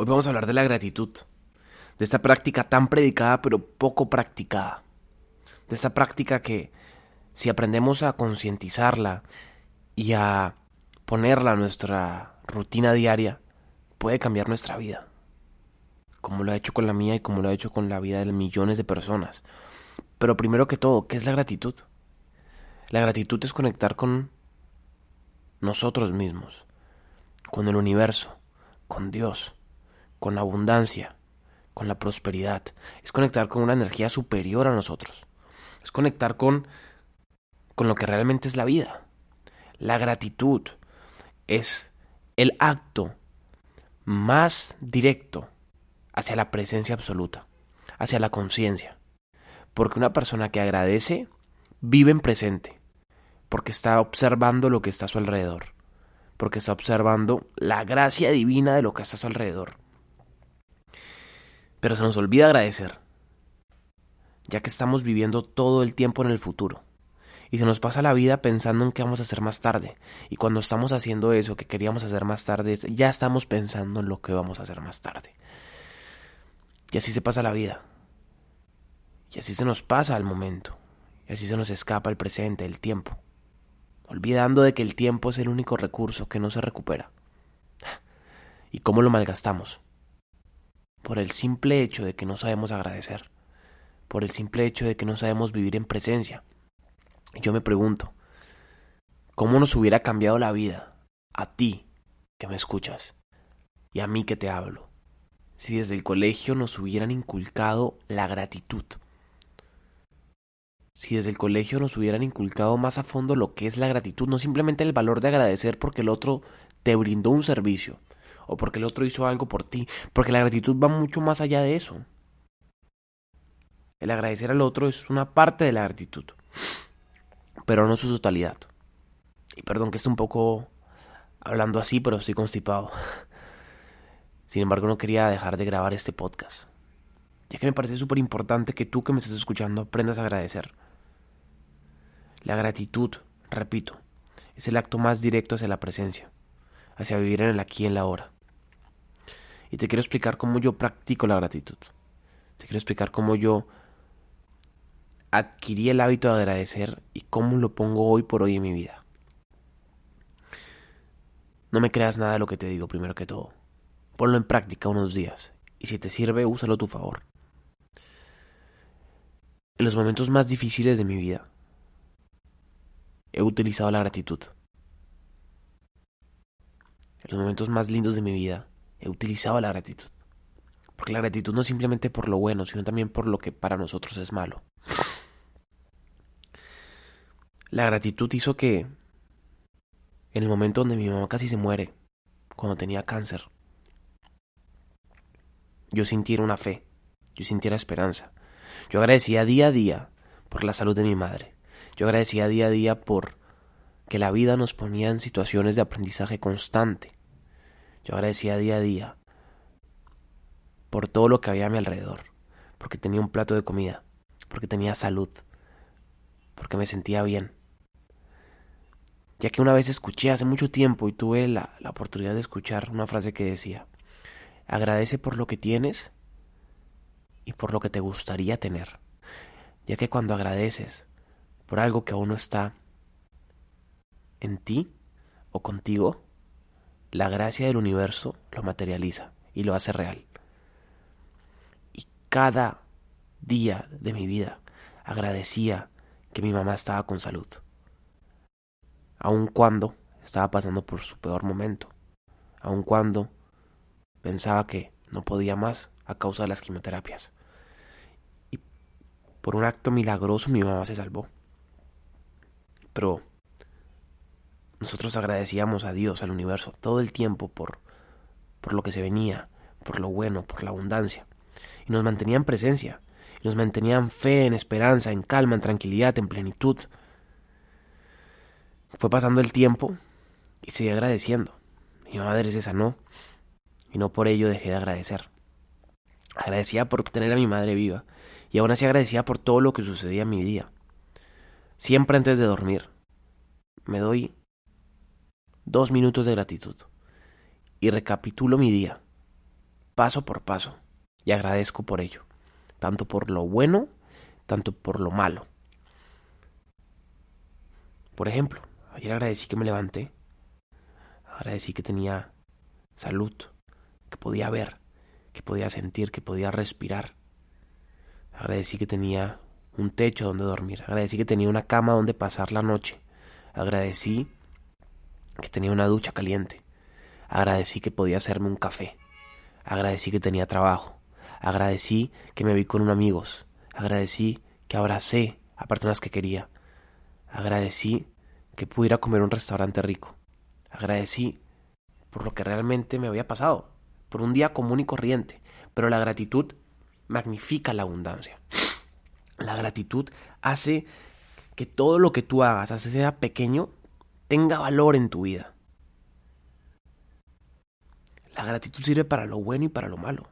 Hoy vamos a hablar de la gratitud, de esta práctica tan predicada pero poco practicada, de esta práctica que si aprendemos a concientizarla y a ponerla a nuestra rutina diaria, puede cambiar nuestra vida, como lo ha hecho con la mía y como lo ha hecho con la vida de millones de personas. Pero primero que todo, ¿qué es la gratitud? La gratitud es conectar con nosotros mismos, con el universo, con Dios con la abundancia, con la prosperidad. Es conectar con una energía superior a nosotros. Es conectar con, con lo que realmente es la vida. La gratitud es el acto más directo hacia la presencia absoluta, hacia la conciencia. Porque una persona que agradece vive en presente, porque está observando lo que está a su alrededor, porque está observando la gracia divina de lo que está a su alrededor. Pero se nos olvida agradecer, ya que estamos viviendo todo el tiempo en el futuro. Y se nos pasa la vida pensando en qué vamos a hacer más tarde. Y cuando estamos haciendo eso que queríamos hacer más tarde, ya estamos pensando en lo que vamos a hacer más tarde. Y así se pasa la vida. Y así se nos pasa el momento. Y así se nos escapa el presente, el tiempo. Olvidando de que el tiempo es el único recurso que no se recupera. ¿Y cómo lo malgastamos? Por el simple hecho de que no sabemos agradecer, por el simple hecho de que no sabemos vivir en presencia. Yo me pregunto, ¿cómo nos hubiera cambiado la vida a ti que me escuchas y a mí que te hablo si desde el colegio nos hubieran inculcado la gratitud? Si desde el colegio nos hubieran inculcado más a fondo lo que es la gratitud, no simplemente el valor de agradecer porque el otro te brindó un servicio, o porque el otro hizo algo por ti, porque la gratitud va mucho más allá de eso. El agradecer al otro es una parte de la gratitud, pero no su totalidad. Y perdón que esté un poco hablando así, pero estoy constipado. Sin embargo, no quería dejar de grabar este podcast, ya que me parece súper importante que tú que me estés escuchando aprendas a agradecer. La gratitud, repito, es el acto más directo hacia la presencia, hacia vivir en el aquí y en la ahora y te quiero explicar cómo yo practico la gratitud. Te quiero explicar cómo yo adquirí el hábito de agradecer y cómo lo pongo hoy por hoy en mi vida. No me creas nada de lo que te digo primero que todo. Ponlo en práctica unos días y si te sirve, úsalo a tu favor. En los momentos más difíciles de mi vida, he utilizado la gratitud. En los momentos más lindos de mi vida, he utilizado la gratitud. Porque la gratitud no simplemente por lo bueno, sino también por lo que para nosotros es malo. La gratitud hizo que en el momento donde mi mamá casi se muere, cuando tenía cáncer, yo sintiera una fe, yo sintiera esperanza. Yo agradecía día a día por la salud de mi madre. Yo agradecía día a día por que la vida nos ponía en situaciones de aprendizaje constante. Yo agradecía día a día por todo lo que había a mi alrededor, porque tenía un plato de comida, porque tenía salud, porque me sentía bien. Ya que una vez escuché hace mucho tiempo y tuve la, la oportunidad de escuchar una frase que decía, agradece por lo que tienes y por lo que te gustaría tener. Ya que cuando agradeces por algo que aún no está en ti o contigo, la gracia del universo lo materializa y lo hace real. Y cada día de mi vida agradecía que mi mamá estaba con salud, aun cuando estaba pasando por su peor momento, aun cuando pensaba que no podía más a causa de las quimioterapias. Y por un acto milagroso mi mamá se salvó. Pero nosotros agradecíamos a Dios, al universo, todo el tiempo por, por lo que se venía, por lo bueno, por la abundancia. Y nos mantenían presencia, y nos mantenían fe, en esperanza, en calma, en tranquilidad, en plenitud. Fue pasando el tiempo y seguí agradeciendo. Mi madre se sanó y no por ello dejé de agradecer. Agradecía por tener a mi madre viva y aún así agradecía por todo lo que sucedía en mi día. Siempre antes de dormir me doy dos minutos de gratitud y recapitulo mi día paso por paso y agradezco por ello, tanto por lo bueno, tanto por lo malo. Por ejemplo, ayer agradecí que me levanté, agradecí que tenía salud, que podía ver, que podía sentir, que podía respirar. Agradecí que tenía un techo donde dormir, agradecí que tenía una cama donde pasar la noche, agradecí que tenía una ducha caliente, agradecí que podía hacerme un café, agradecí que tenía trabajo, agradecí que me vi con unos amigos, agradecí que abracé a personas que quería, agradecí que pudiera comer un restaurante rico, agradecí por lo que realmente me había pasado, por un día común y corriente, pero la gratitud magnifica la abundancia. La gratitud hace que todo lo que tú hagas, así sea pequeño, tenga valor en tu vida. La gratitud sirve para lo bueno y para lo malo.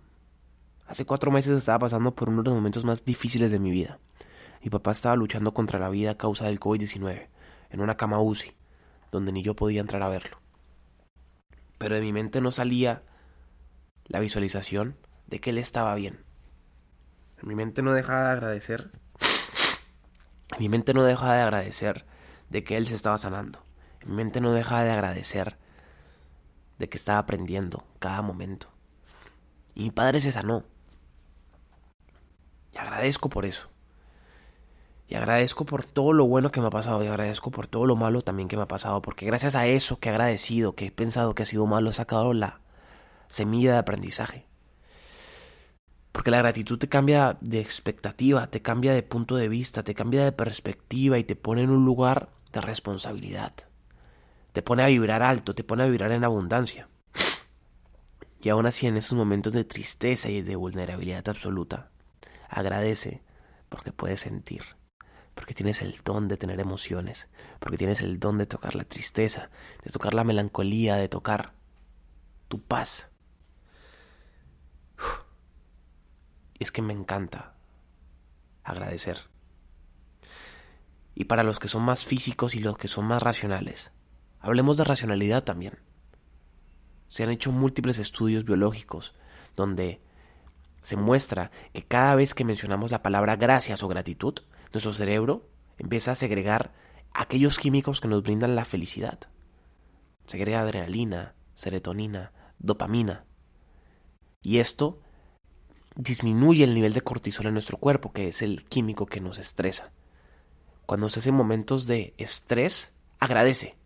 Hace cuatro meses estaba pasando por uno de los momentos más difíciles de mi vida. Mi papá estaba luchando contra la vida a causa del COVID-19, en una cama UCI, donde ni yo podía entrar a verlo. Pero de mi mente no salía la visualización de que él estaba bien. Mi mente no dejaba de agradecer. Mi mente no dejaba de agradecer de que él se estaba sanando. Mi mente no dejaba de agradecer de que estaba aprendiendo cada momento. Y mi padre se sanó. Y agradezco por eso. Y agradezco por todo lo bueno que me ha pasado. Y agradezco por todo lo malo también que me ha pasado. Porque gracias a eso que he agradecido, que he pensado que ha sido malo, he sacado la semilla de aprendizaje. Porque la gratitud te cambia de expectativa, te cambia de punto de vista, te cambia de perspectiva y te pone en un lugar de responsabilidad. Te pone a vibrar alto, te pone a vibrar en abundancia. Y aún así en esos momentos de tristeza y de vulnerabilidad absoluta, agradece porque puedes sentir, porque tienes el don de tener emociones, porque tienes el don de tocar la tristeza, de tocar la melancolía, de tocar tu paz. es que me encanta agradecer. Y para los que son más físicos y los que son más racionales, hablemos de racionalidad también. Se han hecho múltiples estudios biológicos donde se muestra que cada vez que mencionamos la palabra gracias o gratitud, nuestro cerebro empieza a segregar aquellos químicos que nos brindan la felicidad. Segrega adrenalina, serotonina, dopamina. Y esto disminuye el nivel de cortisol en nuestro cuerpo, que es el químico que nos estresa. Cuando se hace momentos de estrés, agradece.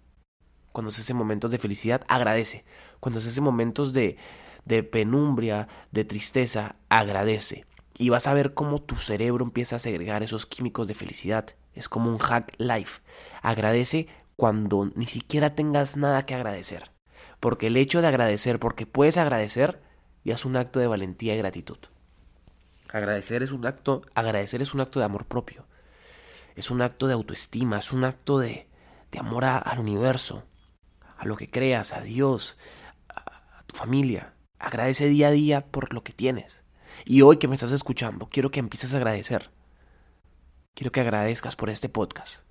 Cuando se hace momentos de felicidad, agradece. Cuando se hace momentos de, de penumbria, de tristeza, agradece. Y vas a ver cómo tu cerebro empieza a segregar esos químicos de felicidad. Es como un hack life. Agradece cuando ni siquiera tengas nada que agradecer. Porque el hecho de agradecer, porque puedes agradecer, ya es un acto de valentía y gratitud. Agradecer es un acto, agradecer es un acto de amor propio. Es un acto de autoestima, es un acto de, de amor al universo, a lo que creas, a Dios, a tu familia. Agradece día a día por lo que tienes. Y hoy que me estás escuchando, quiero que empieces a agradecer. Quiero que agradezcas por este podcast.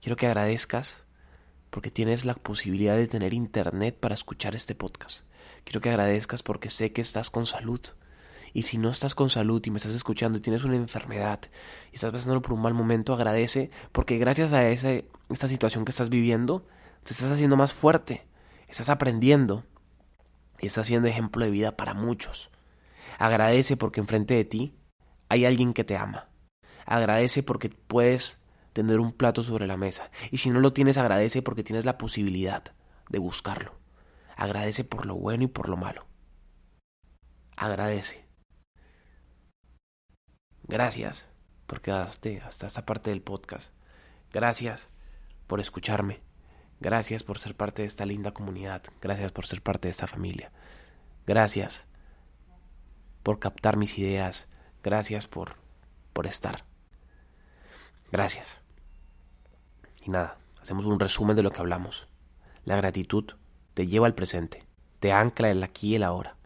Quiero que agradezcas porque tienes la posibilidad de tener internet para escuchar este podcast. Quiero que agradezcas porque sé que estás con salud. Y si no estás con salud y me estás escuchando y tienes una enfermedad y estás pasando por un mal momento, agradece porque gracias a ese, esta situación que estás viviendo, te estás haciendo más fuerte, estás aprendiendo y estás siendo ejemplo de vida para muchos. Agradece porque enfrente de ti hay alguien que te ama. Agradece porque puedes tener un plato sobre la mesa. Y si no lo tienes, agradece porque tienes la posibilidad de buscarlo. Agradece por lo bueno y por lo malo. Agradece. Gracias por quedaste hasta esta parte del podcast. Gracias por escucharme. Gracias por ser parte de esta linda comunidad. Gracias por ser parte de esta familia. Gracias por captar mis ideas. Gracias por, por estar. Gracias. Y nada, hacemos un resumen de lo que hablamos. La gratitud te lleva al presente, te ancla el aquí y el ahora.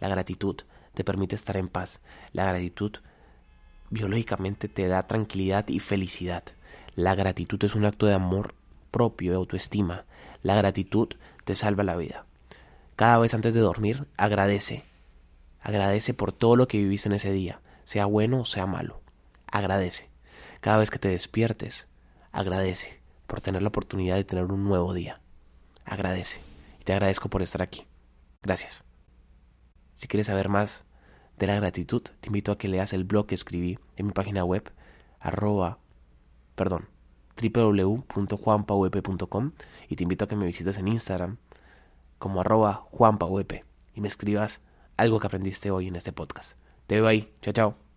La gratitud te permite estar en paz. La gratitud biológicamente te da tranquilidad y felicidad. La gratitud es un acto de amor propio, de autoestima. La gratitud te salva la vida. Cada vez antes de dormir, agradece Agradece por todo lo que viviste en ese día, sea bueno o sea malo. Agradece. Cada vez que te despiertes, agradece por tener la oportunidad de tener un nuevo día. Agradece. Y te agradezco por estar aquí. Gracias. Si quieres saber más de la gratitud, te invito a que leas el blog que escribí en mi página web, arroba, perdón, www.juanpauep.com y te invito a que me visites en Instagram como arroba juanpauep y me escribas algo que aprendiste hoy en este podcast. Te veo ahí. Chao, chao.